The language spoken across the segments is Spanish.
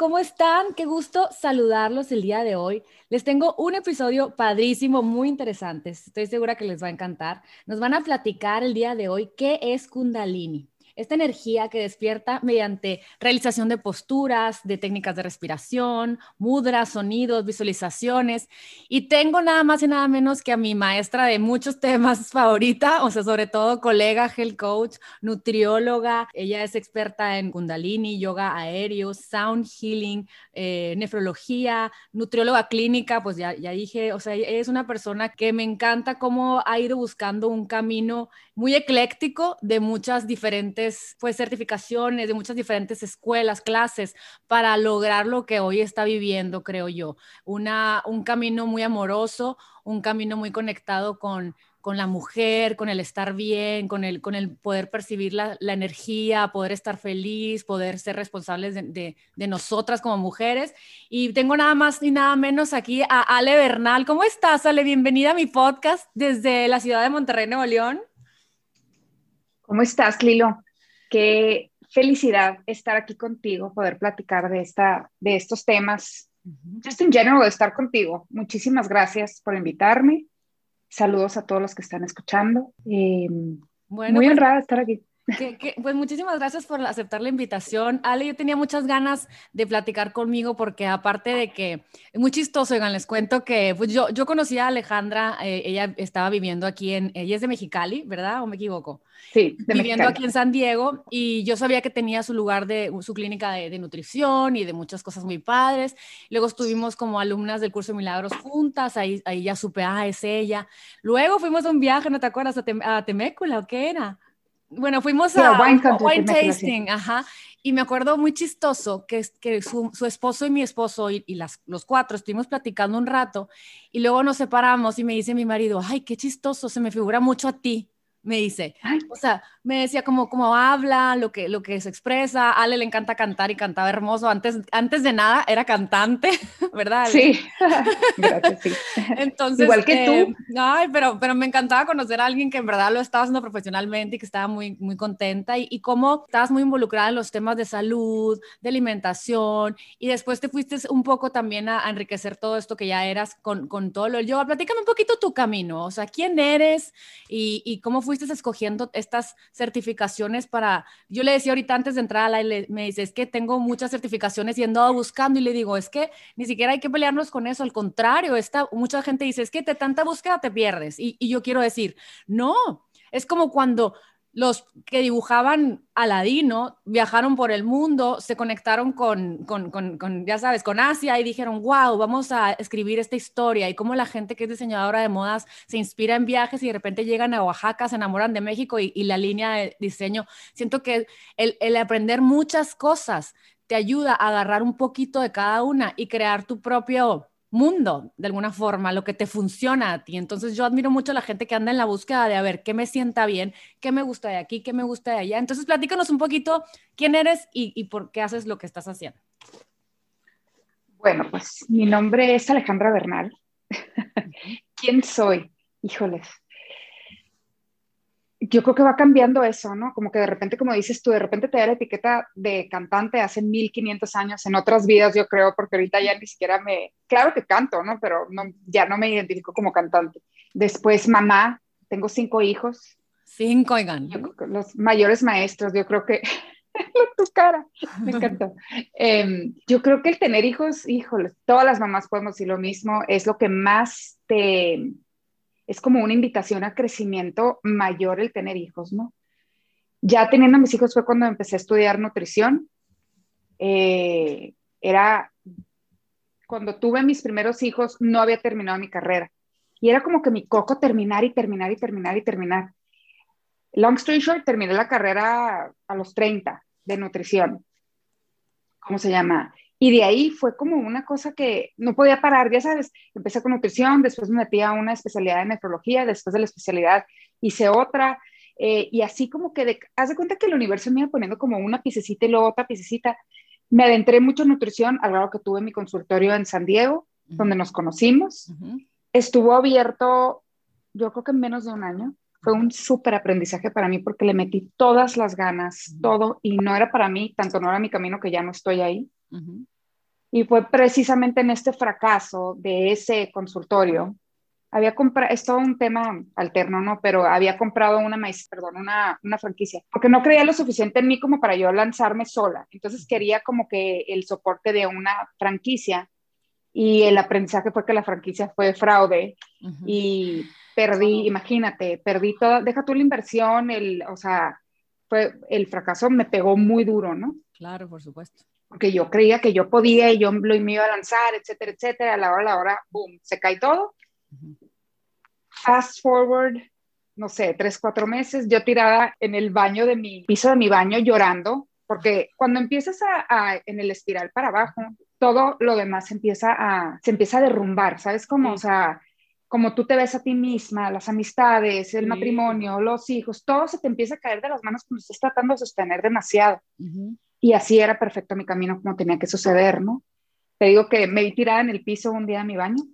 ¿cómo están? Qué gusto saludarlos el día de hoy. Les tengo un episodio padrísimo, muy interesante. Estoy segura que les va a encantar. Nos van a platicar el día de hoy qué es Kundalini esta energía que despierta mediante realización de posturas, de técnicas de respiración, mudras, sonidos, visualizaciones. Y tengo nada más y nada menos que a mi maestra de muchos temas favorita, o sea, sobre todo colega, health coach, nutrióloga. Ella es experta en kundalini, yoga aéreo, sound healing, eh, nefrología, nutrióloga clínica, pues ya, ya dije, o sea, es una persona que me encanta cómo ha ido buscando un camino muy ecléctico de muchas diferentes pues certificaciones, de muchas diferentes escuelas, clases para lograr lo que hoy está viviendo, creo yo. Una, un camino muy amoroso, un camino muy conectado con, con la mujer, con el estar bien, con el, con el poder percibir la, la energía, poder estar feliz, poder ser responsables de, de, de, nosotras como mujeres. Y tengo nada más ni nada menos aquí a Ale Bernal. ¿Cómo estás, Ale? Bienvenida a mi podcast desde la ciudad de Monterrey, Nuevo León. ¿Cómo estás, Lilo? Qué felicidad estar aquí contigo, poder platicar de, esta, de estos temas. Just in general, estar contigo. Muchísimas gracias por invitarme. Saludos a todos los que están escuchando. Eh, bueno, muy pues, honrada de estar aquí. Que, que, pues muchísimas gracias por aceptar la invitación. Ale, yo tenía muchas ganas de platicar conmigo porque aparte de que es muy chistoso, oigan, les cuento que pues yo, yo conocí a Alejandra, eh, ella estaba viviendo aquí en, ella es de Mexicali, ¿verdad? ¿O me equivoco? Sí, de viviendo Mexicali. aquí en San Diego y yo sabía que tenía su lugar de su clínica de, de, nutrición y de muchas cosas muy padres. Luego estuvimos como alumnas del curso de milagros juntas, ahí, ahí ya supe, ah, es ella. Luego fuimos a un viaje, ¿no te acuerdas? A, Tem a Temécula, ¿o qué era? Bueno, fuimos a, a wine, wine tasting, ajá, y me acuerdo muy chistoso que, que su, su esposo y mi esposo y, y, las, los cuatro estuvimos platicando un rato y luego nos separamos y me dice mi marido, ay, qué chistoso, se me figura mucho a ti me dice. O sea, me decía como cómo habla, lo que, lo que se expresa. Ale le encanta cantar y cantaba hermoso. Antes, antes de nada era cantante, ¿verdad? Ale? Sí, gracias, sí. Entonces, Igual que eh, tú. Ay, pero, pero me encantaba conocer a alguien que en verdad lo estaba haciendo profesionalmente y que estaba muy, muy contenta y, y cómo estabas muy involucrada en los temas de salud, de alimentación y después te fuiste un poco también a, a enriquecer todo esto que ya eras con, con todo lo yoga. Platícame un poquito tu camino, o sea, quién eres y, y cómo fuiste escogiendo estas certificaciones para, yo le decía ahorita antes de entrar a la, le, me dice, es que tengo muchas certificaciones y he buscando y le digo, es que ni siquiera hay que pelearnos con eso, al contrario, esta, mucha gente dice, es que de tanta búsqueda te pierdes y, y yo quiero decir, no, es como cuando los que dibujaban Aladino viajaron por el mundo, se conectaron con, con, con, ya sabes, con Asia y dijeron, wow, vamos a escribir esta historia y cómo la gente que es diseñadora de modas se inspira en viajes y de repente llegan a Oaxaca, se enamoran de México y, la línea de diseño. Siento que el aprender muchas cosas te ayuda a agarrar un poquito de cada una y crear tu propio mundo, de alguna forma, lo que te funciona a ti. Entonces yo admiro mucho a la gente que anda en la búsqueda de a ver qué me sienta bien, qué me gusta de aquí, qué me gusta de allá. Entonces platícanos un poquito quién eres y, y por qué haces lo que estás haciendo. Bueno, pues mi nombre es Alejandra Bernal. ¿Quién soy? Híjoles, yo creo que va cambiando eso, ¿no? Como que de repente, como dices tú, de repente te da la etiqueta de cantante hace 1500 años en otras vidas, yo creo, porque ahorita ya ni siquiera me, claro que canto, ¿no? Pero no, ya no me identifico como cantante. Después mamá, tengo cinco hijos. Cinco, oigan. Los mayores maestros, yo creo que tu cara, me encantó. eh, yo creo que el tener hijos, híjole, todas las mamás podemos decir lo mismo, es lo que más te es como una invitación a crecimiento mayor el tener hijos, ¿no? Ya teniendo mis hijos fue cuando empecé a estudiar nutrición. Eh, era cuando tuve mis primeros hijos, no había terminado mi carrera. Y era como que mi coco terminar y terminar y terminar y terminar. Long story short, terminé la carrera a los 30 de nutrición. ¿Cómo se llama? Y de ahí fue como una cosa que no podía parar, ya sabes, empecé con nutrición, después me metí a una especialidad en nefrología, después de la especialidad hice otra, eh, y así como que, de, haz de cuenta que el universo me iba poniendo como una piececita y luego otra piececita. Me adentré mucho en nutrición, al grado que tuve mi consultorio en San Diego, uh -huh. donde nos conocimos. Uh -huh. Estuvo abierto, yo creo que en menos de un año. Fue un súper aprendizaje para mí porque le metí todas las ganas, uh -huh. todo, y no era para mí, tanto no era mi camino que ya no estoy ahí. Uh -huh. Y fue precisamente en este fracaso de ese consultorio había comprado, es todo un tema alterno, ¿no? Pero había comprado una maíz, perdón, una, una, franquicia, porque no creía lo suficiente en mí como para yo lanzarme sola. Entonces quería como que el soporte de una franquicia y el aprendizaje fue que la franquicia fue fraude y perdí, imagínate, perdí toda, deja tú la inversión, el, o sea, fue, el fracaso me pegó muy duro, ¿no? Claro, por supuesto. Porque yo creía que yo podía y yo lo me iba a lanzar, etcétera, etcétera, a la hora, a la hora, boom, se cae todo. Fast forward, no sé, tres, cuatro meses, yo tirada en el baño de mi piso de mi baño llorando, porque cuando empiezas a, en el espiral para abajo, todo lo demás empieza a, se empieza a derrumbar, ¿sabes cómo? O sea, como tú te ves a ti misma, las amistades, el matrimonio, los hijos, todo se te empieza a caer de las manos cuando estás tratando de sostener demasiado. Y así era perfecto mi camino como tenía que suceder, ¿no? Te digo que me vi tirada en el piso un día en mi baño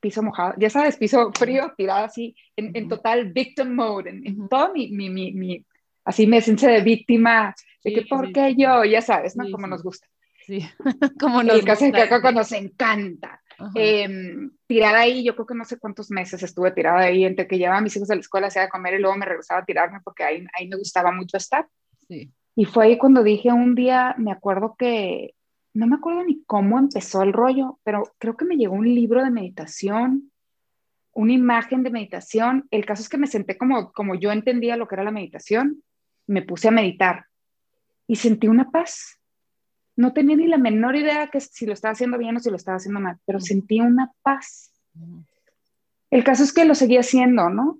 piso mojado, ya sabes, piso frío, tirado así, en, total victim mode, en, todo mi, mi, mi, así me siento de víctima, de que, ¿por qué yo? Ya sabes, ¿no? Como nos gusta. Sí, como nos El caso de nos encanta. Em, tirada ahí, yo creo que no sé cuántos meses estuve tirada ahí, entre que llevaba a mis hijos a la escuela, hacía de comer y luego me regresaba a tirarme porque ahí, ahí me gustaba mucho estar. Sí. Y fue ahí cuando dije un día, me acuerdo que no me acuerdo ni cómo empezó el rollo, pero creo que me llegó un libro de meditación, una imagen de meditación. El caso es que me senté como, como yo entendía lo que era la meditación, me puse a meditar y sentí una paz. No tenía ni la menor idea que si lo estaba haciendo bien o si lo estaba haciendo mal, pero sentí una paz. El caso es que lo seguí haciendo, ¿no?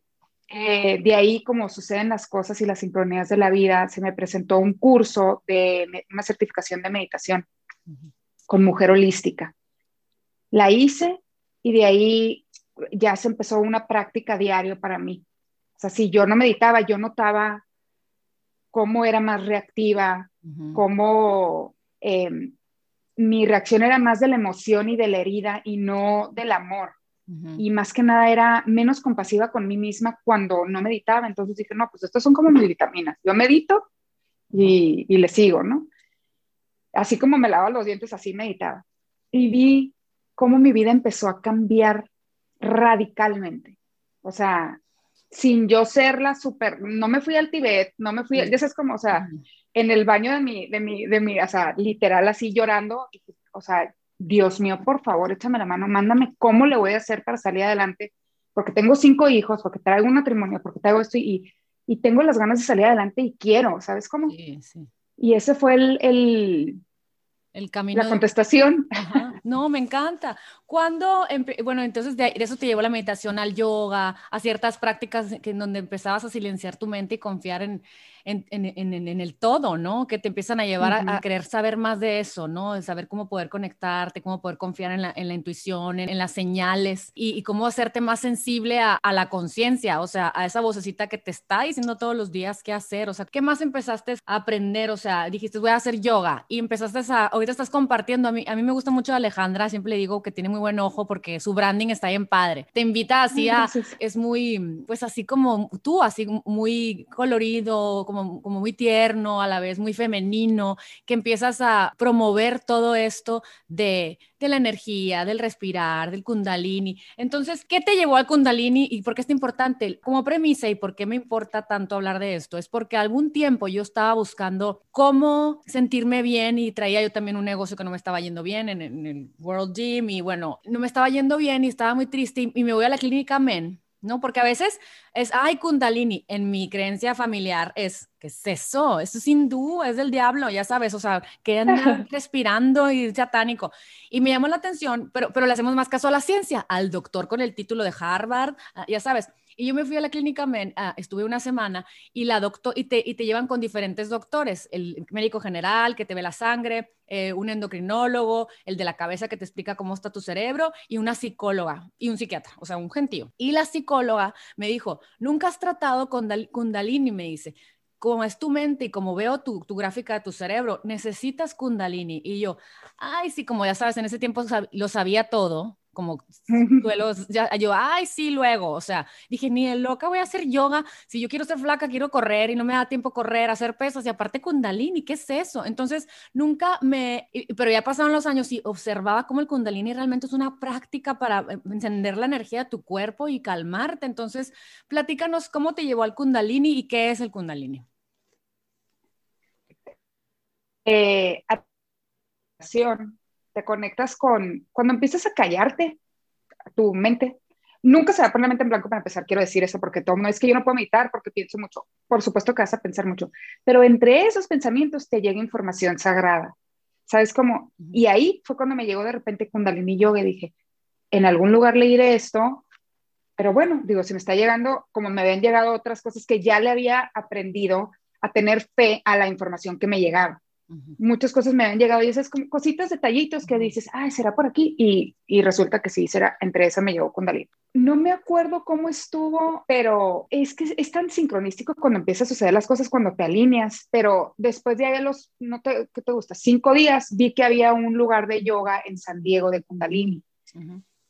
Eh, de ahí, como suceden las cosas y las sincronías de la vida, se me presentó un curso de una certificación de meditación con mujer holística. La hice y de ahí ya se empezó una práctica diaria para mí. O sea, si yo no meditaba, yo notaba cómo era más reactiva, cómo em, mi reacción era más de la emoción y de la herida y no del amor. Y más que nada era menos compasiva con mí misma cuando no meditaba. Entonces dije, no, pues estas son como mis vitaminas. Yo medito y, y le sigo, ¿no? así como me lavaba los dientes, así meditaba. Y vi cómo mi vida empezó a cambiar radicalmente. O sea, sin yo ser la súper, no me fui al Tibet, no me fui, ya sabes como, o sea, en el baño de mi, de mi, de mi, o sea, literal así llorando, o sea, Dios mío, por favor, échame la mano, mándame cómo le voy a hacer para salir adelante, porque tengo cinco hijos, porque traigo un matrimonio, porque traigo esto y, y tengo las ganas de salir adelante y quiero, ¿sabes cómo? Sí, sí. Y ese fue el, el, el camino. La contestación. No, me encanta. Cuando, bueno, entonces de, eso te llevó la meditación al yoga, a ciertas prácticas que, en donde empezabas a silenciar tu mente y confiar en, en, en, en, el todo, ¿no? Que te empiezan a llevar a, querer saber más de eso, ¿no? De saber cómo poder conectarte, cómo poder confiar en la, la intuición, en, las señales y, cómo hacerte más sensible a, a la conciencia, o sea, a esa vocecita que te está diciendo todos los días qué hacer, o sea, ¿qué más empezaste a aprender? O sea, dijiste, voy a hacer yoga y empezaste a, ahorita estás compartiendo, a mí, a mí me gusta mucho Alejandra, siempre le digo que tiene muy buen ojo porque su branding está bien padre. Te invita así a, es muy, pues así como tú, así muy colorido, como, como muy tierno, a la vez muy femenino, que empiezas a promover todo esto de, de la energía, del respirar, del kundalini. Entonces, ¿qué te llevó al kundalini y por qué es importante? Como premisa y por qué me importa tanto hablar de esto, es porque algún tiempo yo estaba buscando cómo sentirme bien y traía yo también un negocio que no me estaba yendo bien en, en el World Gym y bueno, no me estaba yendo bien y estaba muy triste y me voy a la clínica Men ¿no? Porque a veces es, ay, kundalini, en mi creencia familiar es, ¿qué es eso? Eso es hindú, es del diablo, ya sabes, o sea, que andan respirando y satánico. Y me llamó la atención, pero, pero le hacemos más caso a la ciencia, al doctor con el título de Harvard, ah, ya sabes. Y yo me fui a la clínica, ah, estuve una semana y la doctor y te, y te llevan con diferentes doctores, el médico general que te ve la sangre, eh, un endocrinólogo, el de la cabeza que te explica cómo está tu cerebro y una psicóloga y un psiquiatra, o sea, un gentío. Y la psicóloga me dijo, nunca has tratado con Kundalini, me dice, como es tu mente y como veo tu, tu, gráfica de tu cerebro, necesitas Kundalini. Y yo, ay, sí, como ya sabes, en ese tiempo lo sabía todo, como duelos, ya, yo, ay, sí, luego, o sea, dije, ni de loca voy a hacer yoga, si yo quiero ser flaca, quiero correr y no me da tiempo correr, hacer pesas y aparte kundalini, ¿qué es eso? Entonces, nunca me, pero ya pasaron los años y observaba cómo el kundalini realmente es una práctica para eh, encender la energía de tu cuerpo y calmarte, entonces, platícanos cómo te llevó al kundalini y qué es el kundalini. Eh, te conectas con, cuando empiezas a callarte, tu mente, nunca se va a poner la mente en blanco para empezar, quiero decir eso, porque todo no es que yo no puedo meditar porque pienso mucho, por supuesto que vas a pensar mucho, pero entre esos pensamientos te llega información sagrada, ¿sabes cómo? Y ahí fue cuando me llegó de repente Kundalini Yoga y dije, en algún lugar leeré esto, pero bueno, digo, si me está llegando, como me habían llegado otras cosas que ya le había aprendido a tener fe a la información que me llegaba. Muchas cosas me han llegado y esas como cositas, detallitos que dices, ay, será por aquí. Y, y resulta que sí, será, entre esas me llegó con Dalí. No me acuerdo cómo estuvo, pero es que es tan sincronístico cuando empiezan a suceder las cosas, cuando te alineas. Pero después de ahí, los, no te, ¿qué te gusta? Cinco días, vi que había un lugar de yoga en San Diego de Kundalini.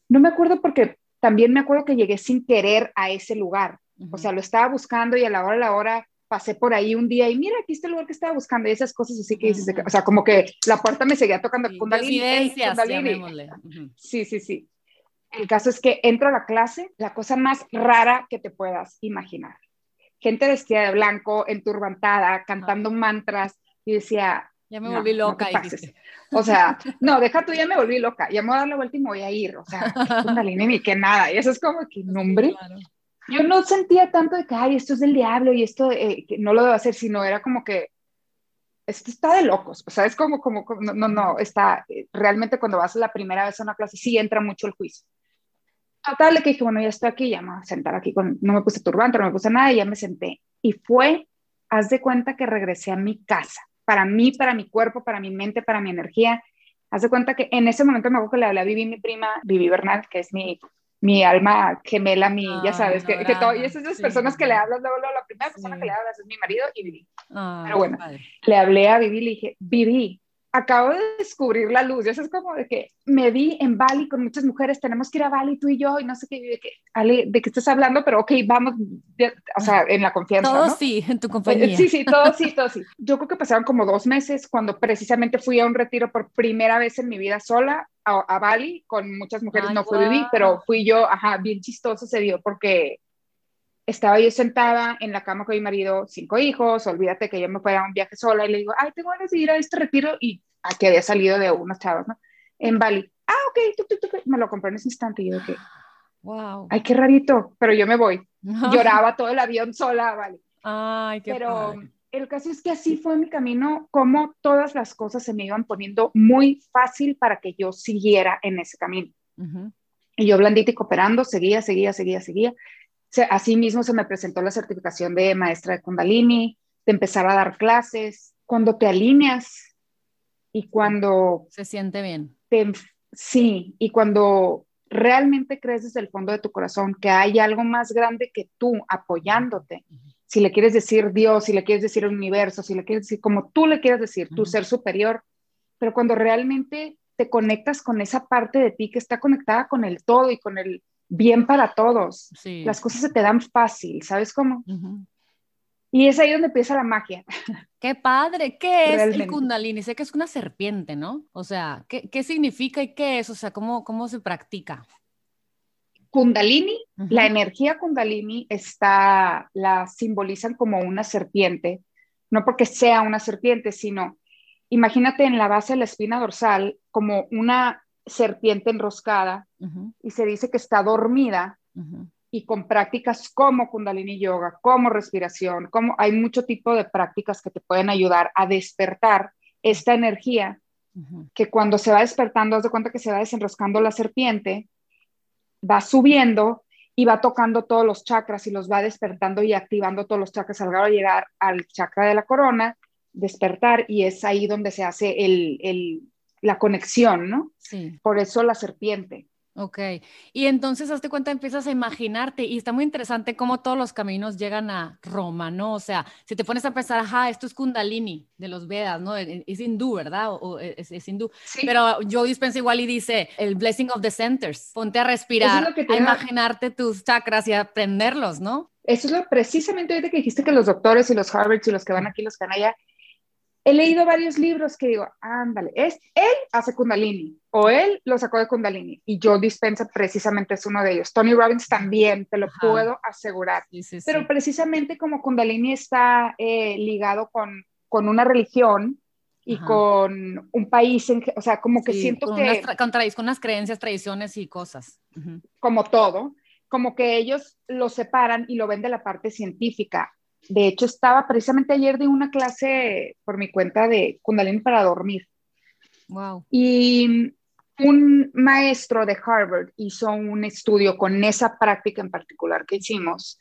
No me acuerdo porque también me acuerdo que llegué sin querer a ese lugar. O sea, lo estaba buscando y a la hora a la hora pasé por ahí un día y mira, aquí está el lugar que estaba buscando y esas cosas así que dices, o sea, como que la puerta me seguía tocando sí, Kundalini. Sí, sí, sí. El caso es que entro a la clase, la cosa más rara que te puedas imaginar. Gente vestida de blanco, enturbantada, cantando mantras y decía... Ya me volví loca. o sea, no, deja tú, ya me volví loca. Ya me voy a dar la vuelta y me voy a ir. O sea, Kundalini ni que nada. Y eso es como que, nombre. Claro yo no sentía tanto de que, ay, esto es del diablo y esto eh, que no lo debo hacer, sino era como que, esto está de locos, o sea, es como, como, no, no, no, está, eh, realmente cuando vas la primera vez a una clase, sí entra mucho el juicio. Total, que dije, bueno, ya estoy aquí, ya me voy a sentar aquí, con, no me puse turbante, no me puse nada, y ya me senté. Y fue, haz de cuenta que regresé a mi casa, para mí, para mi cuerpo, para mi mente, para mi energía. Haz de cuenta que en ese momento me acuerdo que le hablé a Vivi, mi prima, Vivi Bernal, que es mi mi alma gemela, mi, ya sabes, que, que todo, y esas las personas que le hablas, luego, la primera persona que le hablas es mi marido y Vivi. Pero bueno, le hablé a Vivi y le dije, Vivi, acabo de descubrir la luz. Eso es como de que me vi en Bali con muchas mujeres, tenemos que ir a Bali tú y yo, y no sé qué, de que, Ale, de qué estás hablando, pero ok, vamos, o sea, en la confianza. Todo sí, en tu compañía. Sí, sí, todo sí, todo sí. Yo creo que pasaron como dos meses cuando precisamente fui a un retiro por primera vez en mi vida sola a, Bali con muchas mujeres, no fui Vivi, pero fui yo, ajá, bien chistoso se dio porque estaba yo sentada en la cama con mi marido, cinco hijos, olvídate que yo me fui a un viaje sola y le digo, ay, tengo ganas de ir a este retiro y a que había salido de unos chavos, ¿no? En Bali. Ah, ok, me lo compré en ese instante y yo que, wow. Ay, qué rarito, pero yo me voy. Lloraba todo el avión sola, vale. Ay, qué Pero el caso es que así fue mi camino, como todas las cosas se me iban poniendo muy fácil para que yo siguiera en ese camino. Y yo blandita y cooperando, seguía, seguía, seguía, seguía así mismo se me presentó la certificación de maestra de Kundalini, de empezar a dar clases. Cuando te alineas y cuando... Se siente bien. sí, y cuando realmente crees desde el fondo de tu corazón que hay algo más grande que tú apoyándote. Si le quieres decir Dios, si le quieres decir el universo, si le quieres decir como tú le quieres decir, tu ser superior, pero cuando realmente te conectas con esa parte de ti que está conectada con el todo y con el bien para todos. Las cosas se te dan fácil, ¿sabes cómo? Y es ahí donde empieza la magia. Qué padre. ¿Qué es el Kundalini? Sé que es una serpiente, ¿no? O sea, ¿qué, qué significa y qué es? O sea, ¿cómo, cómo se practica? Kundalini, la energía Kundalini está, la simbolizan como una serpiente, no porque sea una serpiente, sino imagínate en la base de la espina dorsal como una serpiente enroscada y se dice que está dormida y con prácticas como kundalini yoga, como respiración, como hay mucho tipo de prácticas que te pueden ayudar a despertar esta energía que cuando se va despertando, haz de cuenta que se va desenroscando la serpiente, va subiendo y va tocando todos los chakras y los va despertando y activando todos los chakras al grado de llegar al chakra de la corona, despertar y es ahí donde se hace el, el la conexión, ¿no? Sí. Por eso la serpiente. Ok, y entonces hazte cuenta, empiezas a imaginarte y está muy interesante cómo todos los caminos llegan a Roma, ¿no? O sea, si te pones a pensar, ajá, esto es Kundalini de los Vedas, ¿no? E, es hindú, ¿verdad? O, es, hindú. Sí. Pero Joe Dispensa igual y dice, el blessing of the centers, ponte a respirar, a imaginarte tus chakras y a aprenderlos, ¿no? Eso es lo precisamente ahorita que dijiste que los doctores y los Harvard y los que van aquí, los que van allá, he leído varios libros que digo, ándale, es, él hace Kundalini o él lo sacó de Kundalini y yo Dispensa precisamente es uno de ellos. Tony Robbins también, te lo puedo asegurar. Pero precisamente como Kundalini está eh, ligado con, con una religión y con un país, en, o sea, como que siento con que... Unas, con, con, unas creencias, tradiciones y cosas. Como todo, como que ellos lo separan y lo ven de la parte científica de hecho, estaba precisamente ayer de una clase por mi cuenta de Kundalini para dormir. Wow. Y un maestro de Harvard hizo un estudio con esa práctica en particular que hicimos.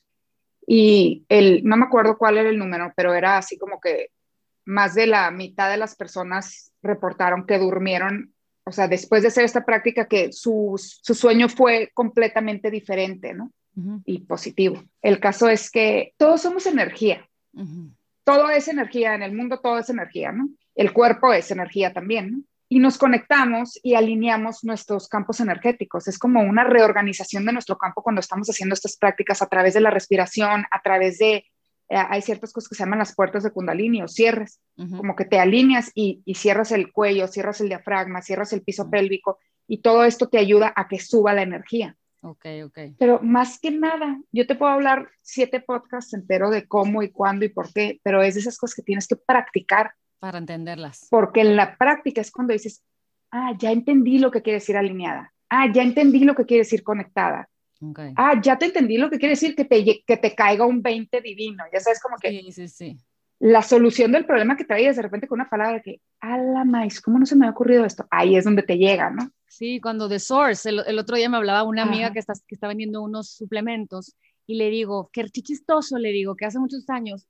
Y el, no me acuerdo cuál era el número, pero era así como que más de la mitad de las personas reportaron que durmieron, o sea, después de hacer esta práctica, que su, su sueño fue completamente diferente, ¿no? y positivo. El caso es que todos somos energía. Todo es energía, en el mundo todo es energía, ¿no? El cuerpo es energía también, ¿no? Y nos conectamos y alineamos nuestros campos energéticos. Es como una reorganización de nuestro campo cuando estamos haciendo estas prácticas a través de la respiración, a través de eh, hay ciertas cosas que se llaman las puertas de Kundalini o cierres, como que te alineas y, y, cierras el cuello, cierras el diafragma, cierras el piso pélvico y todo esto te ayuda a que suba la energía. Ok, ok. Pero más que nada, yo te puedo hablar siete podcasts enteros de cómo y cuándo y por qué, pero es de esas cosas que tienes que practicar. Para entenderlas. Porque en la práctica es cuando dices, ah, ya entendí lo que quiere decir alineada. Ah, ya entendí lo que quiere decir conectada. Okay. Ah, ya te entendí lo que quiere decir que te, que te caiga un 20 divino. Ya sabes como que... Sí, sí, sí la solución del problema que traías de repente con una palabra que, a la maíz, ¿cómo no se me ha ocurrido esto? Ahí es donde te llega, ¿no? Sí, cuando de Source, el, otro día me hablaba una amiga que está, que está vendiendo unos suplementos y le digo, qué chistoso, le digo, que hace muchos años,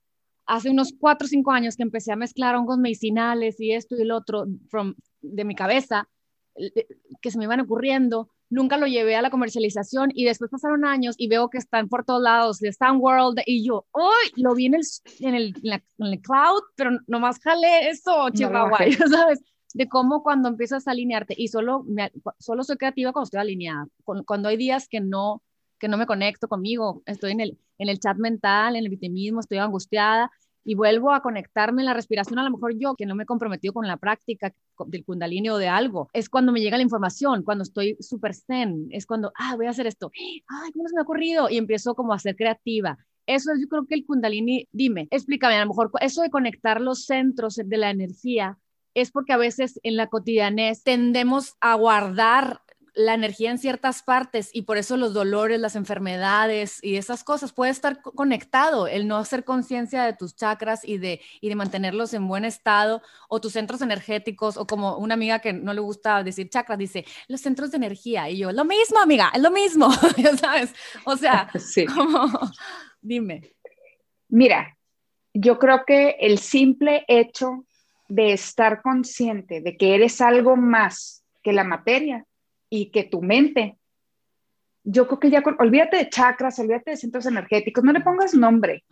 hace unos cuatro o cinco años que empecé a mezclar hongos medicinales y esto y el otro from, de mi cabeza, que se me iban ocurriendo, nunca lo llevé a la comercialización y después pasaron años y veo que están por todos lados, de Stan World y yo, ¡uy! Lo vi en el, en el, en el cloud, pero nomás jalé eso, Chihuahua, ¿sabes? De cómo cuando empiezas a alinearte y solo, me, solo soy creativa cuando estoy alineada, cuando hay días que no, que no me conecto conmigo, estoy en el, en el chat mental, en el victimismo, estoy angustiada y vuelvo a conectarme en la respiración, a lo mejor yo que no me he comprometido con la práctica del kundalini o de algo, es cuando me llega la información, cuando estoy súper zen, es cuando, ah, voy a hacer esto, ay, ¿cómo se me ha ocurrido? Y empiezo como a ser creativa. Eso es, yo creo que el kundalini, dime, explícame, a lo mejor eso de conectar los centros de la energía es porque a veces en la cotidianez tendemos a guardar la energía en ciertas partes y por eso los dolores, las enfermedades y esas cosas. Puede estar conectado, el no hacer conciencia de tus chakras y de, y de mantenerlos en buen estado o tus centros energéticos o como una amiga que no le gusta decir chakras, dice los centros de energía y yo, lo mismo amiga, es lo mismo, ya sabes, o sea, dime. Mira, yo creo que el simple hecho de estar consciente de que eres algo más que la materia y que tu mente, yo creo que ya, olvídate de chakras, olvídate de centros energéticos, no le pongas nombre.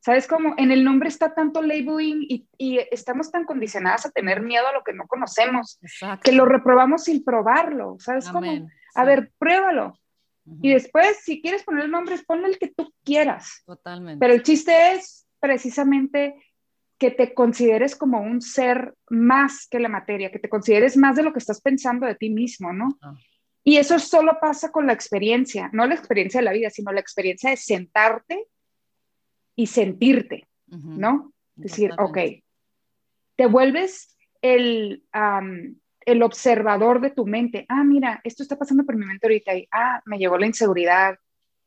¿Sabes cómo? En el nombre está tanto labeling y, y, estamos tan condicionadas a tener miedo a lo que no conocemos, que lo reprobamos sin probarlo. ¿Sabes cómo? A ver, pruébalo. Y después, si quieres poner el nombre, ponle el que tú quieras. Totalmente. Pero el chiste es precisamente que te consideres como un ser más que la materia, que te consideres más de lo que estás pensando de ti mismo, ¿no? Ah. Y eso solo pasa con la experiencia, no la experiencia de la vida, sino la experiencia de sentarte y sentirte, ¿no? Decir, ok, te vuelves el, el observador de tu mente. Ah, mira, esto está pasando por mi mente ahorita y, ah, me llegó la inseguridad,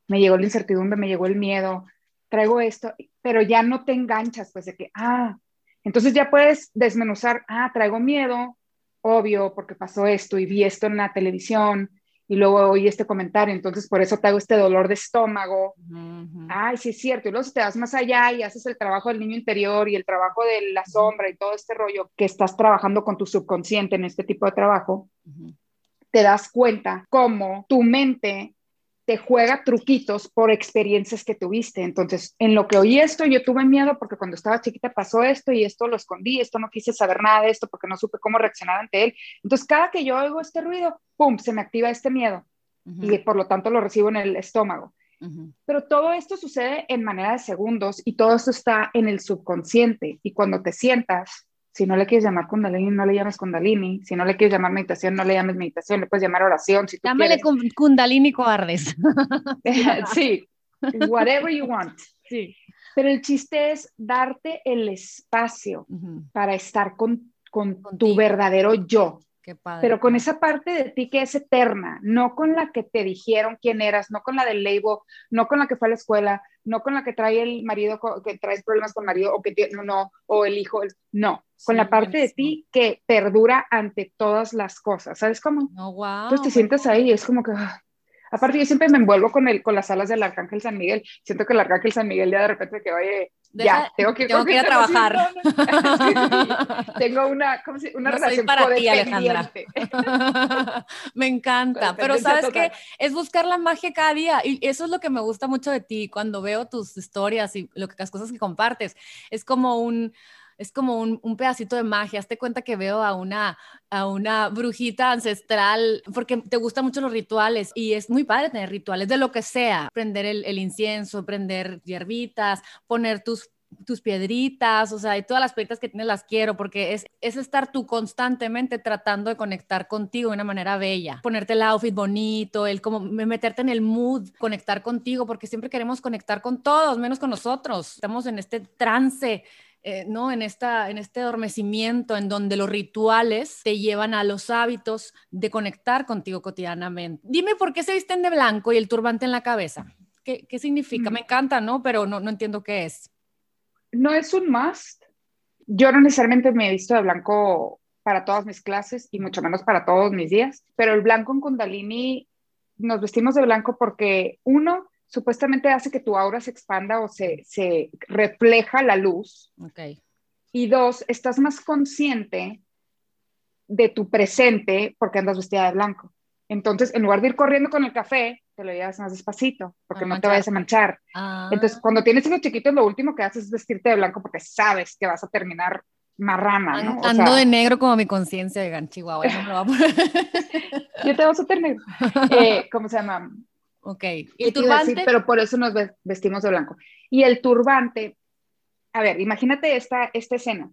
me llegó la incertidumbre, me llegó el miedo, traigo esto, pero ya no te enganchas, pues de que, ah, entonces ya puedes desmenuzar, ah, traigo miedo, obvio, porque pasó esto y vi esto en la televisión y luego oí este comentario, entonces por eso traigo este dolor de estómago. Ay, sí es cierto. Y luego te vas más allá y haces el trabajo del niño interior y el trabajo de la sombra y todo este rollo que estás trabajando con tu subconsciente en este tipo de trabajo. te das cuenta cómo tu mente te juega truquitos por experiencias que tuviste. Entonces, en lo que oí esto, yo tuve miedo porque cuando estaba chiquita pasó esto y esto lo escondí, esto no quise saber nada de esto porque no supe cómo reaccionar ante él. Entonces, cada que yo oigo este ruido, ¡pum!, se me activa este miedo y por lo tanto lo recibo en el estómago. Pero todo esto sucede en manera de segundos y todo esto está en el subconsciente. Y cuando te sientas, si no le quieres llamar Kundalini, no le llames Kundalini. Si no le quieres llamar meditación, no le llames meditación. Le puedes llamar oración. Si Llámale Kundalini Coardes. sí, whatever you want. Sí. Pero el chiste es darte el espacio para estar con, con tu verdadero yo. Pero con esa parte de ti que es eterna, no con la que te dijeron quién eras, no con la del label, no con la que fue a la escuela, no con la que trae el marido, que traes problemas con el marido o que no, no, o el hijo, no, con la parte de ti que perdura ante todas las cosas, ¿sabes cómo? No, wow. Entonces te sientes ahí, es como que, ah, Aparte, yo siempre me envuelvo con, el, con las alas del Arcángel San Miguel. Siento que el Arcángel San Miguel ya de repente que, oye, ya, tengo que, tengo que ir a trabajar. tengo una, ¿cómo se, una no relación soy para ti, Alejandra. me encanta, pero sabes que es buscar la magia cada día y eso es lo que me gusta mucho de ti cuando veo tus historias y lo que, las cosas que compartes. Es como un es como un, un, pedacito de magia. Hazte cuenta que veo a una, a una brujita ancestral, porque te gustan mucho los rituales y es muy padre tener rituales de lo que sea. Prender el, el incienso, prender hierbitas, poner tus tus piedritas, o sea, y todas las piedritas que tienes las quiero, porque es, es estar tú constantemente tratando de conectar contigo de una manera bella, ponerte el outfit bonito, el como meterte en el mood, conectar contigo, porque siempre queremos conectar con todos, menos con nosotros. Estamos en este trance eh, ¿no? En, esta, en este adormecimiento en donde los rituales te llevan a los hábitos de conectar contigo cotidianamente. Dime por qué se visten de blanco y el turbante en la cabeza. ¿Qué, qué significa? Mm. Me encanta, ¿no? Pero no, no entiendo qué es. No es un must. Yo no necesariamente me he visto de blanco para todas mis clases y mucho menos para todos mis días, pero el blanco en Kundalini nos vestimos de blanco porque uno, supuestamente hace que tu aura se expanda o se, se refleja la luz. Okay. Y dos, estás más consciente de tu presente porque andas vestida de blanco. Entonces, en lugar de ir corriendo con el café, te lo llevas más despacito porque no te vayas a manchar. Ah. Entonces, cuando tienes hijos chiquitos, lo último que haces es vestirte de blanco porque sabes que vas a terminar marrana, ¿no? Ando de negro como mi conciencia de Chihuahua. No Yo te vas a tener, eh, ¿cómo se llama? Ok. ¿Y el turbante? pero por eso nos vestimos de blanco. Y el turbante, a ver, imagínate esta, esta escena.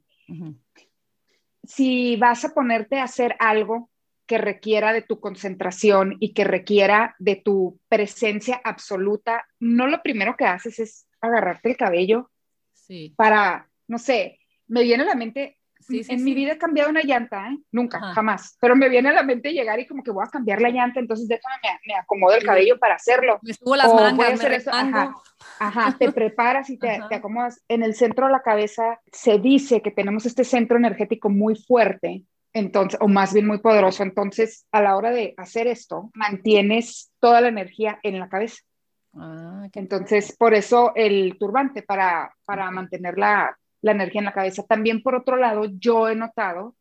Si vas a ponerte a hacer algo que requiera de tu concentración y que requiera de tu presencia absoluta, no lo primero que haces es agarrarte el cabello sí. para, no sé, me viene a la mente en mi vida he cambiado una llanta, ¿eh? Nunca, jamás. Pero me viene a la mente llegar y como que voy a cambiar la llanta, entonces déjame, me, acomodo el cabello para hacerlo. Me subo las mangas, me Ajá, ajá, te preparas y te, te, acomodas. En el centro de la cabeza se dice que tenemos este centro energético muy fuerte, entonces, o más bien muy poderoso. Entonces, a la hora de hacer esto, mantienes toda la energía en la cabeza. Ah, entonces, por eso el turbante, para, para mantener la, energía en la cabeza. También, por otro lado, yo he notado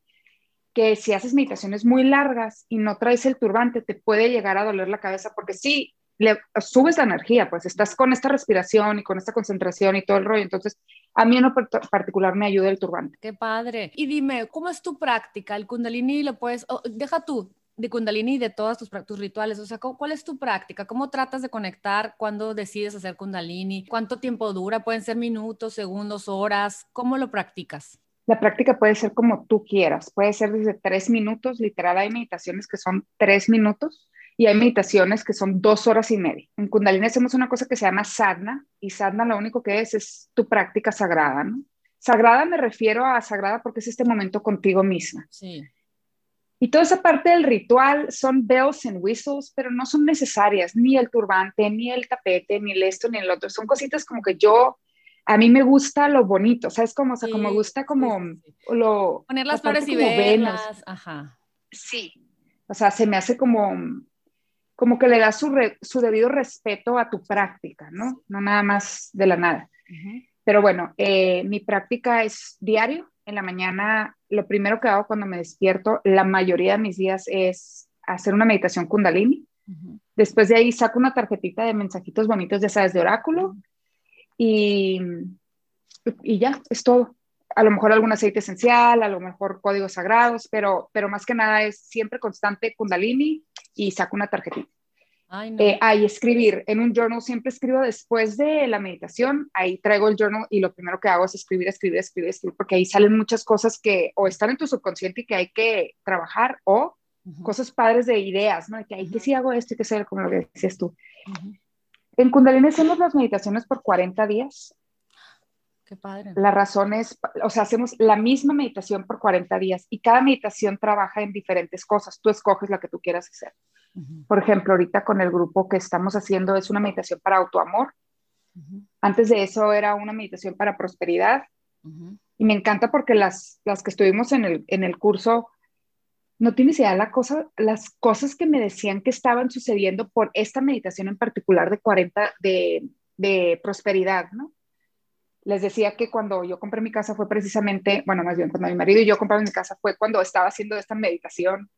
que si haces meditaciones muy largas y no traes el turbante, te puede llegar a doler la cabeza porque sí, le subes la energía, pues estás con esta respiración y con esta concentración y todo el rollo. Entonces, a mí en particular me ayuda el turbante. Qué padre. Y dime, ¿cómo es tu práctica? El kundalini lo puedes, deja tú, de Kundalini y de todos tus, tus, rituales? O sea, ¿cuál es tu práctica? ¿Cómo tratas de conectar? ¿Cuándo decides hacer Kundalini? ¿Cuánto tiempo dura? ¿Pueden ser minutos, segundos, horas? ¿Cómo lo practicas? La práctica puede ser como tú quieras. Puede ser desde tres minutos. Literal, hay meditaciones que son tres minutos y hay meditaciones que son dos horas y media. En Kundalini hacemos una cosa que se llama sadhana y sadhana lo único que es es tu práctica sagrada, ¿no? Sagrada me refiero a sagrada porque es este momento contigo misma. Sí y toda esa parte del ritual son bells and whistles, pero no son necesarias, ni el turbante, ni el tapete, ni el esto, ni el otro. Son cositas como que yo, a mí me gusta lo bonito, ¿sabes? Como, o sea, como me gusta como lo... Poner las flores y velas, ajá. Sí, o sea, se me hace como, como que le da su, su debido respeto a tu práctica, ¿no? No nada más de la nada. Pero bueno, eh, mi práctica es diario, en la mañana, lo primero que hago cuando me despierto, la mayoría de mis días es hacer una meditación kundalini. Después de ahí saco una tarjetita de mensajitos bonitos, ya sabes, de oráculo. Y, y ya, es todo. A lo mejor algún aceite esencial, a lo mejor códigos sagrados, pero, pero más que nada es siempre constante kundalini y saco una tarjetita. Ay, no. eh, escribir en un journal, siempre escribo después de la meditación, ahí traigo el journal y lo primero que hago es escribir, escribir, escribir, escribir, porque ahí salen muchas cosas que o están en tu subconsciente y que hay que trabajar o cosas padres de ideas, ¿no? que hay que si hago esto y que sea como lo que decías tú. En Kundalini hacemos las meditaciones por 40 días. Qué padre. La razón es, o sea, hacemos la misma meditación por 40 días y cada meditación trabaja en diferentes cosas. Tú escoges la que tú quieras hacer. Por ejemplo, ahorita con el grupo que estamos haciendo es una meditación para autoamor. Antes de eso era una meditación para prosperidad. Y me encanta porque las, las que estuvimos en el, en el curso, no tienes idea la cosa, las cosas que me decían que estaban sucediendo por esta meditación en particular de 40 de, de prosperidad, ¿no? Les decía que cuando yo compré mi casa fue precisamente, bueno, más bien cuando mi marido y yo compramos mi casa fue cuando estaba haciendo esta meditación.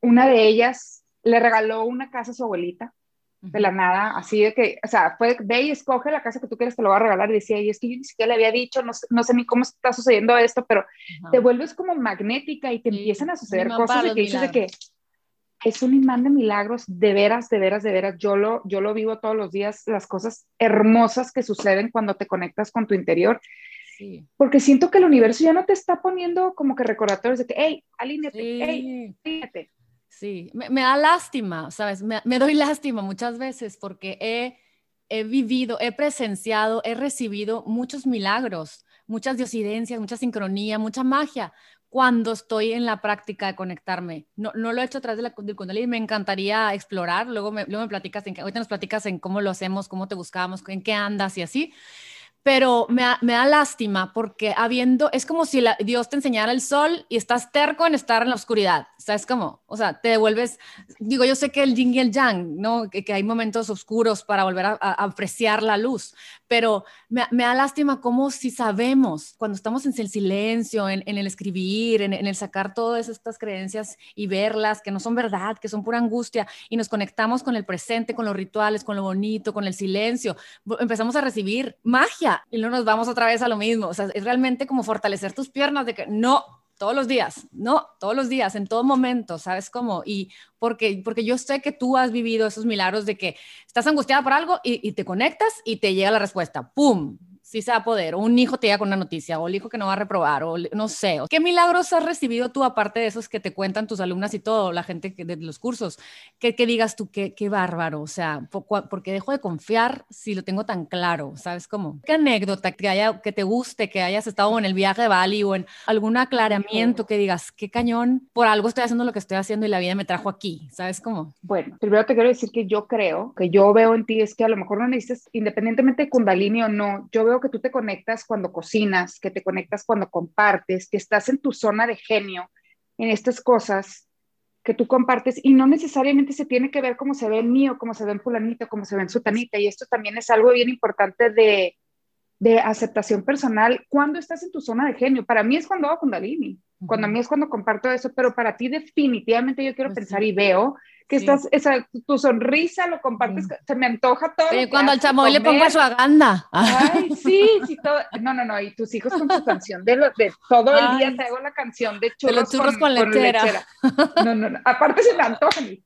Una de ellas le regaló una casa a su abuelita, de la nada, así de que, o sea, fue, ve y escoge la casa que tú quieres, te lo va a regalar, y decía, y es que yo ni siquiera le había dicho, no, no sé ni cómo está sucediendo esto, pero te vuelves como magnética y te empiezan a suceder cosas de que dices de que es un imán de milagros, de veras, de veras, de veras, yo lo, yo lo vivo todos los días, las cosas hermosas que suceden cuando te conectas con tu interior, Sí. Porque siento que el universo ya no te está poniendo como que recordatorios de que, hey, alíñate, sí. hey. Sí, me, da lástima, ¿sabes? Me, doy lástima muchas veces porque he, vivido, he presenciado, he recibido muchos milagros, muchas diosidencias, mucha sincronía, mucha magia cuando estoy en la práctica de conectarme. No, no lo he hecho a través de la, del Kundalini, me encantaría explorar, luego me, luego me platicas, en, ahorita nos platicas en cómo lo hacemos, cómo te buscamos, en qué andas y así, pero me, da lástima porque habiendo, es como si Dios te enseñara el sol y estás terco en estar en la oscuridad, ¿sabes cómo? O sea, te devuelves, digo, yo sé que el yin y el yang, ¿no? Que, hay momentos oscuros para volver a, apreciar la luz, pero me, da lástima como si sabemos, cuando estamos en el silencio, en, el escribir, en, el sacar todas estas creencias y verlas, que no son verdad, que son pura angustia, y nos conectamos con el presente, con los rituales, con lo bonito, con el silencio, empezamos a recibir magia y luego nos vamos otra vez a lo mismo. O sea, es realmente como fortalecer tus piernas de que no, todos los días, no, todos los días, en todo momento, ¿sabes cómo? Y porque, porque yo sé que tú has vivido esos milagros de que estás angustiada por algo y, y te conectas y te llega la respuesta, ¡pum! Sí se va a poder, o un hijo te llega con una noticia, o el hijo que no va a reprobar, o no sé. ¿Qué milagros has recibido tú, aparte de esos que te cuentan tus alumnas y todo, la gente que, de los cursos? Que, digas tú, qué, qué bárbaro, o sea, porque dejo de confiar si lo tengo tan claro, ¿sabes cómo? ¿Qué anécdota que, haya, que te guste, que hayas estado en el viaje de Bali o en algún aclaramiento que digas, qué cañón, por algo estoy haciendo lo que estoy haciendo y la vida me trajo aquí, ¿sabes cómo? Bueno, primero te quiero decir que yo creo, que yo veo en ti es que a lo mejor no necesitas, independientemente de Kundalini o no, yo veo que tú te conectas cuando cocinas, que te conectas cuando compartes, que estás en tu zona de genio, en estas cosas que tú compartes y no necesariamente se tiene que ver cómo se ve en mí o cómo se ve en fulanito, cómo se ve en sutanita. Y esto también es algo bien importante de, de aceptación personal. Cuando estás en tu zona de genio? Para mí es cuando hago Kundalini, cuando a mí es cuando comparto eso, pero para ti definitivamente yo quiero pues pensar y veo que estás, esa, tu sonrisa lo compartes, se me antoja todo. cuando al chamoy le pongo su aganda. Ay, sí, sí, todo. No, no, no, y tus hijos con su canción de, lo, de todo el día te hago la canción de churros, de los churros con, lechera. No, no, no, aparte se me antoja mi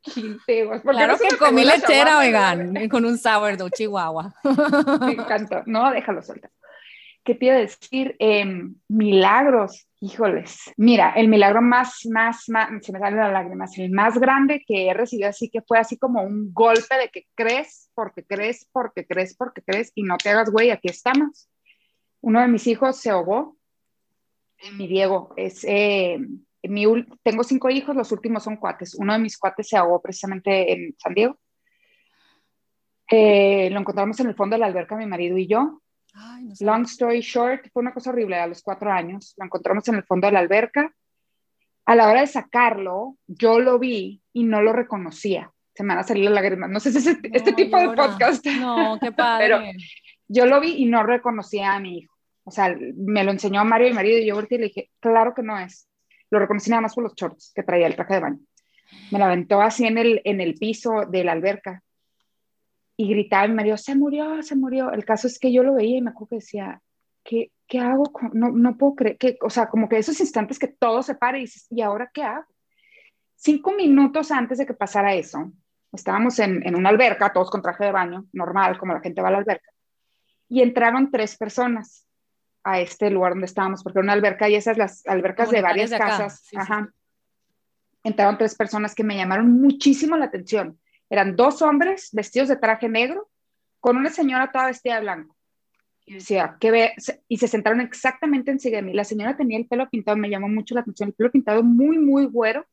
Claro que comí lechera, oigan, con un sourdough chihuahua. Me encantó, no, déjalo soltar. ¿Qué te iba a decir? Em, milagros, híjoles. Mira, el milagro más, más, más, se me salen las lágrimas, el más grande que he recibido así que fue así como un golpe de que crees, porque crees, porque crees, porque crees, y no te hagas güey, aquí estamos. Uno de mis hijos se ahogó, mi Diego, es, eh, mi, tengo cinco hijos, los últimos son cuates. Uno de mis cuates se ahogó precisamente en San Diego. Eh, lo encontramos en el fondo de la alberca, mi marido y yo. Long story short, fue una cosa horrible a los cuatro años. Lo encontramos en el fondo de la alberca. A la hora de sacarlo, yo lo vi y no lo reconocía. Se me van a salir las lágrimas. No sé si es este, este tipo de podcast. No, qué padre. Pero yo lo vi y no reconocía a mi hijo. O sea, me lo enseñó Mario y marido y yo volteé y le dije, claro que no es. Lo reconocí nada más por los shorts que traía el traje de baño. Me la aventó así en el, en el piso de la alberca y gritaba mi marido, se murió, se murió. El caso es que yo lo veía y me acuerdo que decía, ¿qué, qué hago? No, no puedo creer, que, o sea, como que esos instantes que todo se para y dices, ¿y ahora qué hago? Cinco minutos antes de que pasara eso, estábamos en, en una alberca, todos con traje de baño, normal, como la gente va a la alberca, y entraron tres personas a este lugar donde estábamos, porque era una alberca y esas las albercas de varias casas. Ajá. Entraron tres personas que me llamaron muchísimo la atención. Eran dos hombres vestidos de traje negro con una señora toda vestida de blanco. Y decía, ¿qué ve? Y se sentaron exactamente encima de mí. La señora tenía el pelo pintado, me llamó mucho la atención, el pelo pintado muy, muy güero.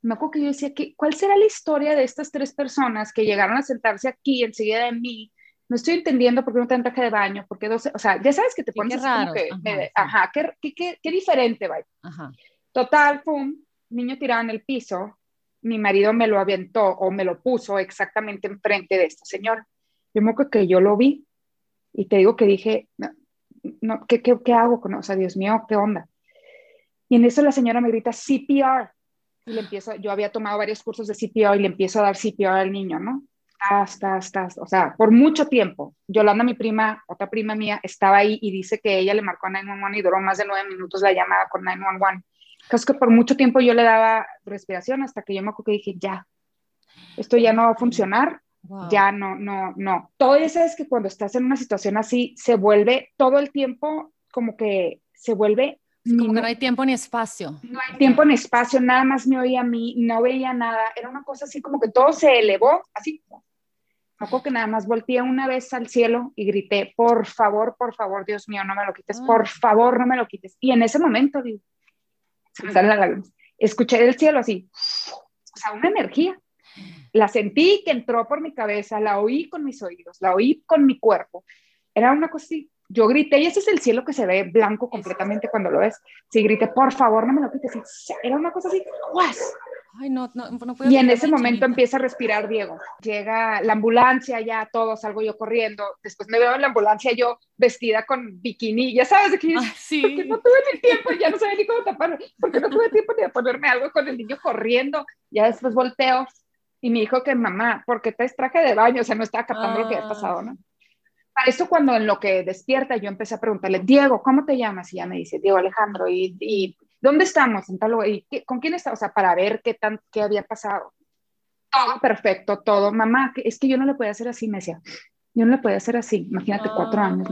Me acuerdo que yo decía, ¿cuál será la historia de estas tres personas que llegaron a sentarse aquí enseguida de mí? no estoy entendiendo por qué no te traje de baño, porque dos, o sea, ya sabes que te pones qué raro. ajá, qué, qué, qué, diferente, vaya. Ajá. Total, pum, niño tirado en el piso, mi marido me lo aventó o me lo puso exactamente enfrente de esta señora. Yo me acuerdo que yo lo vi y te digo que dije, ¿qué, hago con, o sea, Dios mío, qué onda? Y en eso la señora me grita CPR. Y le empiezo, yo había tomado varios cursos de CPR y le empiezo a dar CPR al niño, ¿no? hasta, hasta, o sea, por mucho tiempo. Yolanda, mi prima, otra prima mía, estaba ahí y dice que ella le marcó a 911 y duró más de nueve minutos la llamada con 911. Es que por mucho tiempo yo le daba respiración hasta que yo me acuerdo que dije, ya, esto ya no va a funcionar, ya no, no, no. Todo eso es que cuando estás en una situación así, se vuelve todo el tiempo como que se vuelve como que no hay tiempo ni espacio. No hay tiempo ni espacio, nada más me oía a mí, no veía nada. Era una cosa así como que todo se elevó, así que nada más volteé una vez al cielo y grité, por favor, por favor, Dios mío, no me lo quites, por favor, no me lo quites. Y en ese momento, digo, se me salen las Escuché del cielo así, o sea, una energía. La sentí que entró por mi cabeza, la oí con mis oídos, la oí con mi cuerpo. Era una cosa así. Yo grité, y ese es el cielo que se ve blanco completamente cuando lo ves. Sí, grité, por favor, no me lo quites. era una cosa así, ¡guas! y en ese momento empieza a respirar Diego. Llega la ambulancia, ya todo, salgo yo corriendo. Después me veo en la ambulancia yo vestida con bikini, ya sabes, que ah, porque no tuve ni tiempo, ya no sabía ni cómo tapar, porque no tuve tiempo ni de ponerme algo con el niño corriendo. Ya después volteo y me dijo que mamá, ¿por qué te traje de baño? O sea, no estaba captando lo que había pasado, ¿no? Para eso cuando en lo que despierta yo empecé a preguntarle, Diego, ¿cómo te llamas? Y ya me dice, Diego Alejandro, y, y ¿dónde estamos? En tal ¿Y con quién está? O sea, para ver qué, tan, qué había pasado. Todo perfecto, todo. Mamá, es que yo no le podía hacer así, me decía. Yo no le podía hacer así, imagínate, cuatro años.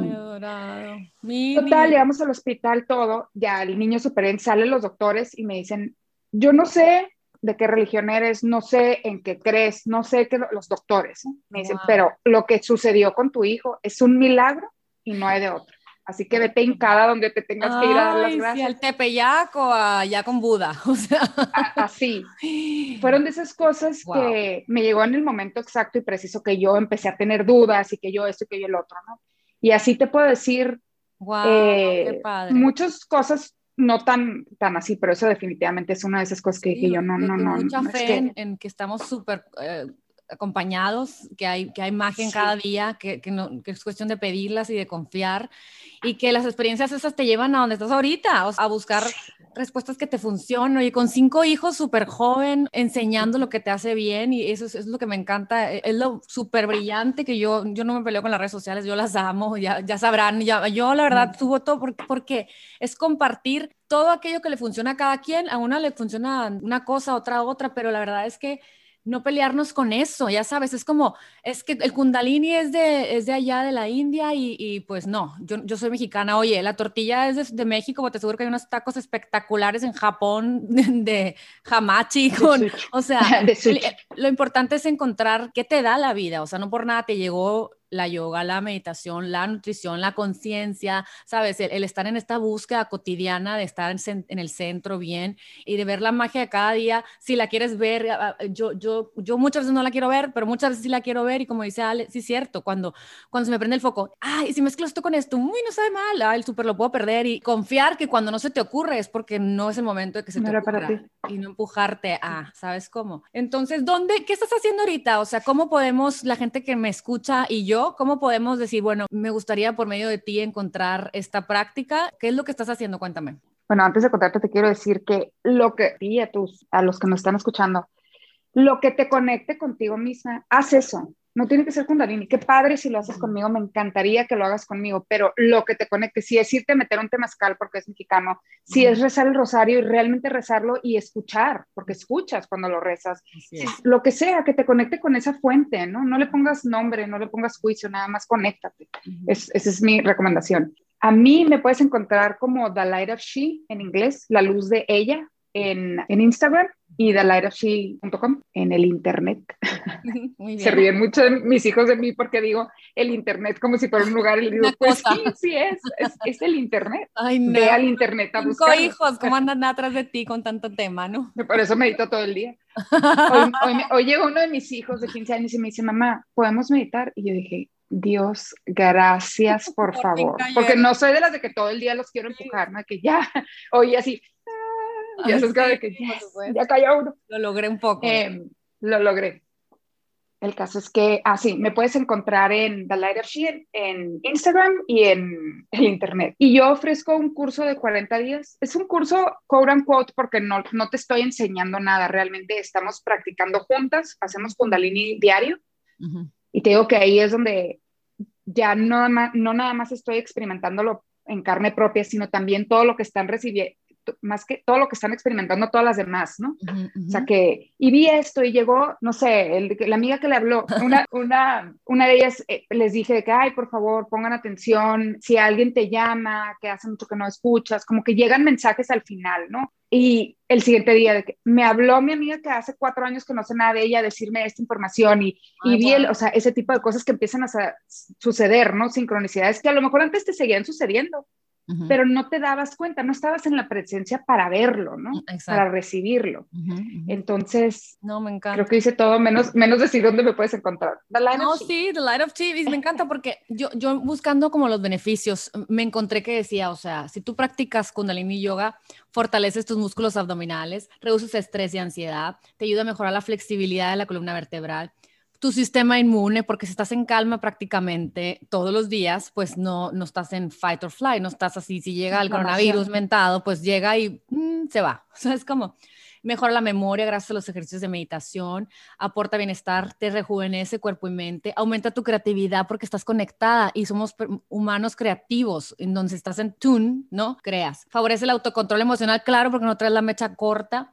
Total, llegamos al hospital, todo, ya el niño súper bien, salen los doctores y me dicen, yo no sé de qué religión eres, no sé en qué crees, no sé qué, los doctores, me dicen, pero lo que sucedió con tu hijo es un milagro y no hay de otro. Así que vete hincada donde te tengas que ir a dar las gracias. Sí, al Tepeyac o allá con Buda, o sea. Así. Fueron de esas cosas que me llegó en el momento exacto y preciso que yo empecé a tener dudas y que yo esto y que yo el otro, ¿no? Y así te puedo decir wow, qué eh, padre. muchas cosas no tan, tan así, pero eso definitivamente es una de esas cosas que, yo no, no, no. Mucha fe en, que estamos súper eh, acompañados, que hay, que hay magia en cada día, que, que, no, que, es cuestión de pedirlas y de confiar y que las experiencias esas te llevan a donde estás ahorita, a buscar respuestas que te funcionen. Y con cinco hijos súper joven, enseñando lo que te hace bien y eso es, lo que me encanta, e, es lo súper brillante que yo, yo no me peleo con las redes sociales, yo las amo, ya, ya sabrán, ya, yo la verdad subo todo porque, porque es compartir todo aquello que le funciona a cada quien, a una le funciona una cosa, a otra otra, pero la verdad es que no pelearnos con eso, ya sabes, es como, es que el kundalini es de, es de allá de la India y, pues no, yo, yo, soy mexicana, oye, la tortilla es de, México, te aseguro que hay unos tacos espectaculares en Japón de, hamachi, con, o sea, lo importante es encontrar qué te da la vida, o sea, no por nada te llegó la yoga, la meditación, la nutrición, la conciencia, ¿sabes? El, estar en esta búsqueda cotidiana de estar en, el centro bien y de ver la magia de cada día. Si la quieres ver, yo, yo, yo muchas veces no la quiero ver, pero muchas veces sí la quiero ver y como dice Ale, sí es cierto, cuando, cuando se me prende el foco, ay, si mezclo esto con esto, muy no sabe mal, ay, el súper lo puedo perder y confiar que cuando no se te ocurre es porque no es el momento de que se te ocurra y no empujarte a, ¿sabes cómo? Entonces, ¿dónde, qué estás haciendo ahorita? O sea, ¿cómo podemos, la gente que me escucha y yo, ¿cómo podemos decir, bueno, me gustaría por medio de ti encontrar esta práctica? ¿Qué es lo que estás haciendo? Cuéntame. Bueno, antes de contarte, te quiero decir que lo que, y a, tus, a los que nos están escuchando, lo que te conecte contigo misma, haz eso. No tiene que ser Kundalini. Qué padre si lo haces conmigo, me encantaría que lo hagas conmigo, pero lo que te conecte, si es irte a meter un temazcal porque es mexicano, si es rezar el rosario y realmente rezarlo y escuchar, porque escuchas cuando lo rezas, lo que sea, que te conecte con esa fuente, ¿no? No le pongas nombre, no le pongas juicio, nada más conéctate. esa es mi recomendación. A mí me puedes encontrar como The Light of She en inglés, la luz de ella, en, en Instagram y thelightofshe.com en el internet. Se ríen mucho de mis hijos de mí porque digo el internet como si fuera un lugar y les digo, pues sí, sí es, es, el internet. Ay, no. Ve al internet a buscar. hijos, ¿cómo andan atrás de ti con tanto tema, no? Por eso medito todo el día. Hoy, llegó uno de mis hijos de 15 años y me dice, mamá, ¿podemos meditar? Y yo dije, Dios, gracias, por favor. Porque no soy de las de que todo el día los quiero empujar, ¿no? Que ya, oye, así, ya eso es que ya cayó uno. Lo logré un poco. Em, lo logré. El caso es que, ah, sí, me puedes encontrar en The Light of She en Instagram y en el Internet. Y yo ofrezco un curso de 40 días. Es un curso, quote unquote, porque no, no te estoy enseñando nada. Realmente estamos practicando juntas, hacemos Kundalini diario. Y te digo que ahí es donde ya no, no nada más estoy experimentándolo en carne propia, sino también todo lo que están recibiendo, más que todo lo que están experimentando todas las demás, ¿no? O sea que, y vi esto y llegó, no sé, la amiga que le habló, una, una, una de ellas eh, les dije que, ay, por favor, pongan atención, si alguien te llama, que hace mucho que no escuchas, como que llegan mensajes al final, ¿no? Y el siguiente día de que me habló mi amiga que hace cuatro años que no sé nada de ella, decirme esta información y, y vi, el, o sea, ese tipo de cosas que empiezan a suceder, ¿no? Sincronicidades que a lo mejor antes te seguían sucediendo, pero no te dabas cuenta, no estabas en la presencia para verlo, ¿no? Para recibirlo. Entonces, no, me encanta. Creo que hice todo menos, menos decir dónde me puedes encontrar. no, sí, The Light of TV, me encanta porque yo, yo buscando como los beneficios, me encontré que decía, o sea, si tú practicas Kundalini Yoga, fortaleces tus músculos abdominales, reduces estrés y ansiedad, te ayuda a mejorar la flexibilidad de la columna vertebral, tu sistema inmune, porque si estás en calma prácticamente todos los días, pues no, no estás en fight or fly, no estás así, si llega el coronavirus mentado, pues llega y mm, se va. O sea, es como mejora la memoria gracias a los ejercicios de meditación, aporta bienestar, te rejuvenece cuerpo y mente, aumenta tu creatividad porque estás conectada y somos humanos creativos, en donde estás en tune, ¿no? Creas. Favorece el autocontrol emocional, claro, porque no traes la mecha corta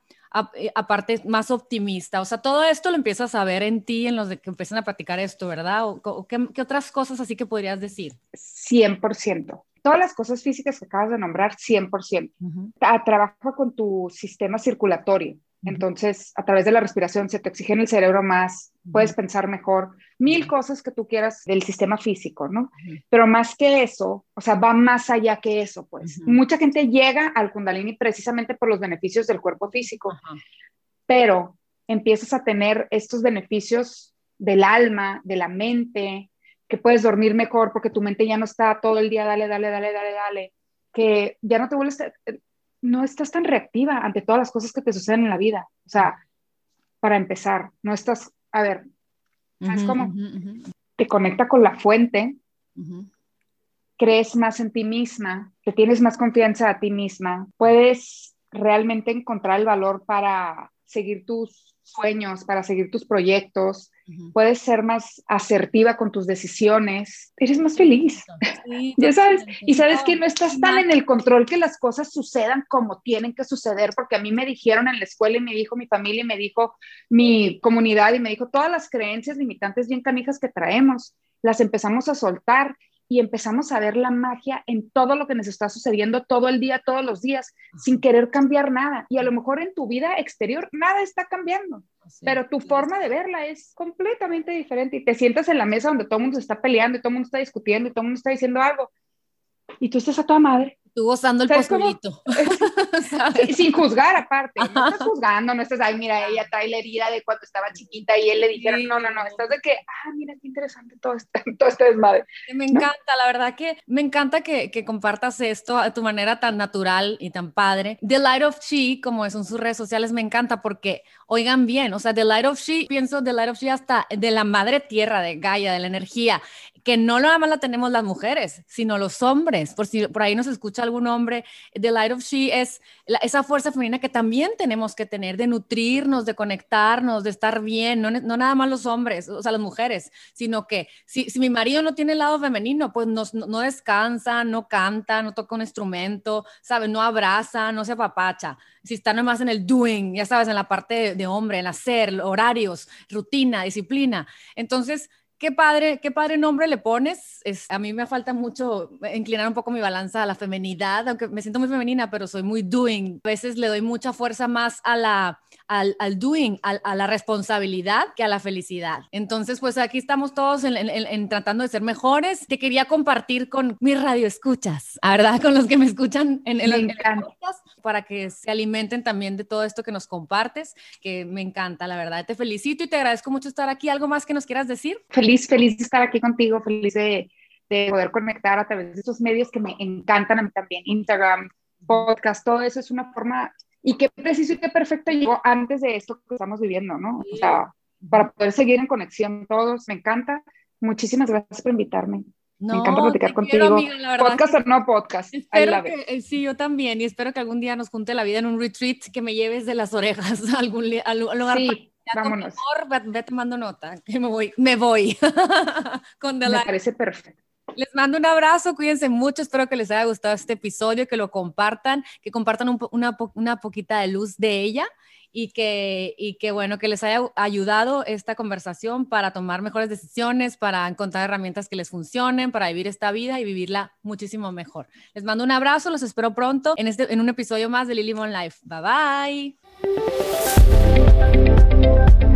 aparte más optimista. O sea, todo esto lo empiezas a ver en ti, en los de que empiezan a practicar esto, ¿verdad? ¿O, qué, otras cosas así que podrías decir? 100%. Todas las cosas físicas que acabas de nombrar, 100%. Trabaja con tu sistema circulatorio. Entonces, a través de la respiración se te en el cerebro más, puedes pensar mejor, mil cosas que tú quieras del sistema físico, ¿no? Pero más que eso, o sea, va más allá que eso, pues. Mucha gente llega al kundalini precisamente por los beneficios del cuerpo físico, pero empiezas a tener estos beneficios del alma, de la mente, que puedes dormir mejor porque tu mente ya no está todo el día, dale, dale, dale, dale, dale, que ya no te vuelves, no estás tan reactiva ante todas las cosas que te suceden en la vida. O sea, para empezar, no estás, a ver, ¿sabes cómo? Te conecta con la fuente, crees más en ti misma, te tienes más confianza a ti misma, puedes realmente encontrar el valor para seguir tus sueños, para seguir tus proyectos, puedes ser más asertiva con tus decisiones, eres más feliz. ya sabes, y sabes que no estás tan en el control que las cosas sucedan como tienen que suceder, porque a mí me dijeron en la escuela y me dijo mi familia y me dijo mi comunidad y me dijo todas las creencias limitantes bien canijas que traemos, las empezamos a soltar y empezamos a ver la magia en todo lo que nos está sucediendo todo el día, todos los días, sin querer cambiar nada. Y a lo mejor en tu vida exterior nada está cambiando, pero tu forma de verla es completamente diferente y te sientas en la mesa donde todo el mundo se está peleando y todo el mundo está discutiendo y todo el mundo está diciendo algo. Y tú estás a toda madre. Tú gozando el pozolito. sin juzgar aparte. No estás juzgando, no estás, ay, mira, ella trae la herida de cuando estaba chiquita y él le dijeron, no, no, no, estás de que, ah, mira, qué interesante todo este, todo este desmadre. Me encanta, la verdad que me encanta que, que, compartas esto a tu manera tan natural y tan padre. The Light of She, como son sus redes sociales, me encanta porque, oigan bien, o sea, The Light of She, pienso The Light of She hasta de la madre tierra, de Gaia, de la energía que no nada más la tenemos las mujeres, sino los hombres. Por si por ahí nos escucha algún hombre, The Light of She es es esa fuerza femenina que también tenemos que tener, de nutrirnos, de conectarnos, de estar bien, no, no nada más los hombres, o sea, las mujeres, sino que si, si mi marido no tiene el lado femenino, pues no, no descansa, no canta, no toca un instrumento, ¿sabes? No abraza, no se apapacha. Si está nomás en el doing, ya sabes, en la parte de hombre, en hacer, horarios, rutina, disciplina. Entonces, Qué padre, qué padre nombre le pones. Es, a mí me falta mucho inclinar un poco mi balanza a la femenidad, aunque me siento muy femenina, pero soy muy doing. A veces le doy mucha fuerza más a la, al, al doing, a, la responsabilidad que a la felicidad. Entonces, pues aquí estamos todos en, tratando de ser mejores. Te quería compartir con mis radioescuchas, ¿verdad? Con los que me escuchan en, el para que se alimenten también de todo esto que nos compartes, que me encanta, la verdad. Te felicito y te agradezco mucho estar aquí. ¿Algo más que nos quieras decir? feliz, feliz de estar aquí contigo, feliz de, de poder conectar a través de esos medios que me encantan a mí también, Instagram, podcast, todo eso es una forma, y qué preciso y qué perfecto llegó antes de esto que estamos viviendo, ¿no? O sea, para poder seguir en conexión todos, me encanta. Muchísimas gracias por invitarme. me encanta platicar contigo. podcast o no podcast. Espero que, eh, sí, yo también. Y espero que algún día nos junte la vida en un retreat que me lleves de las orejas a algún lugar. Sí. Vámonos. ve tomando nota, que me voy, me voy. Con me parece perfecto. Les mando un abrazo, cuídense mucho, espero que les haya gustado este episodio, que lo compartan, que compartan una, una poquita de luz de ella y que, y que, bueno, que les haya ayudado esta conversación para tomar mejores decisiones, para encontrar herramientas que les funcionen, para vivir esta vida y vivirla muchísimo mejor. Les mando un abrazo, los espero pronto en, este, en un episodio más de Lily Mon Life. Bye bye. Thank you